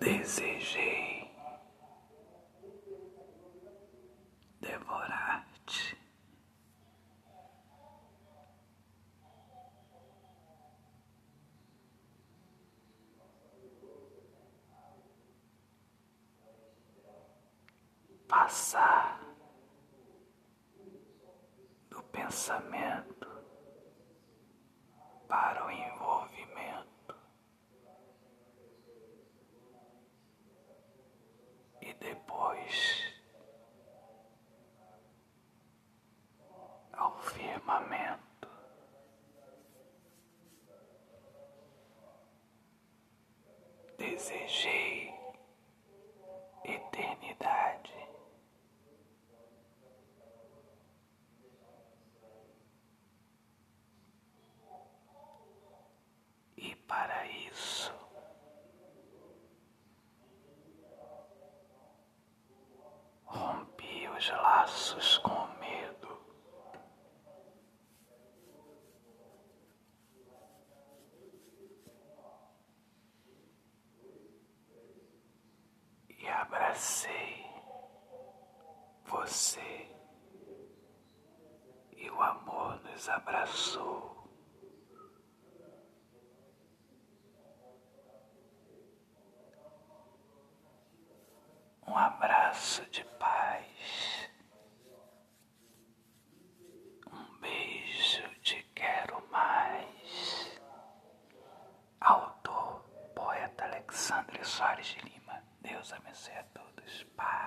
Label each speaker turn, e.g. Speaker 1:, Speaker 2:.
Speaker 1: Desejei devorar-te. Passar do pensamento para o envolvimento e depois ao firmamento. Desejei eternidade. E para isso, os laços com medo. E abracei você, e o amor nos abraçou. um abraço de Alexandre Soares de Lima. Deus abençoe a todos. Paz.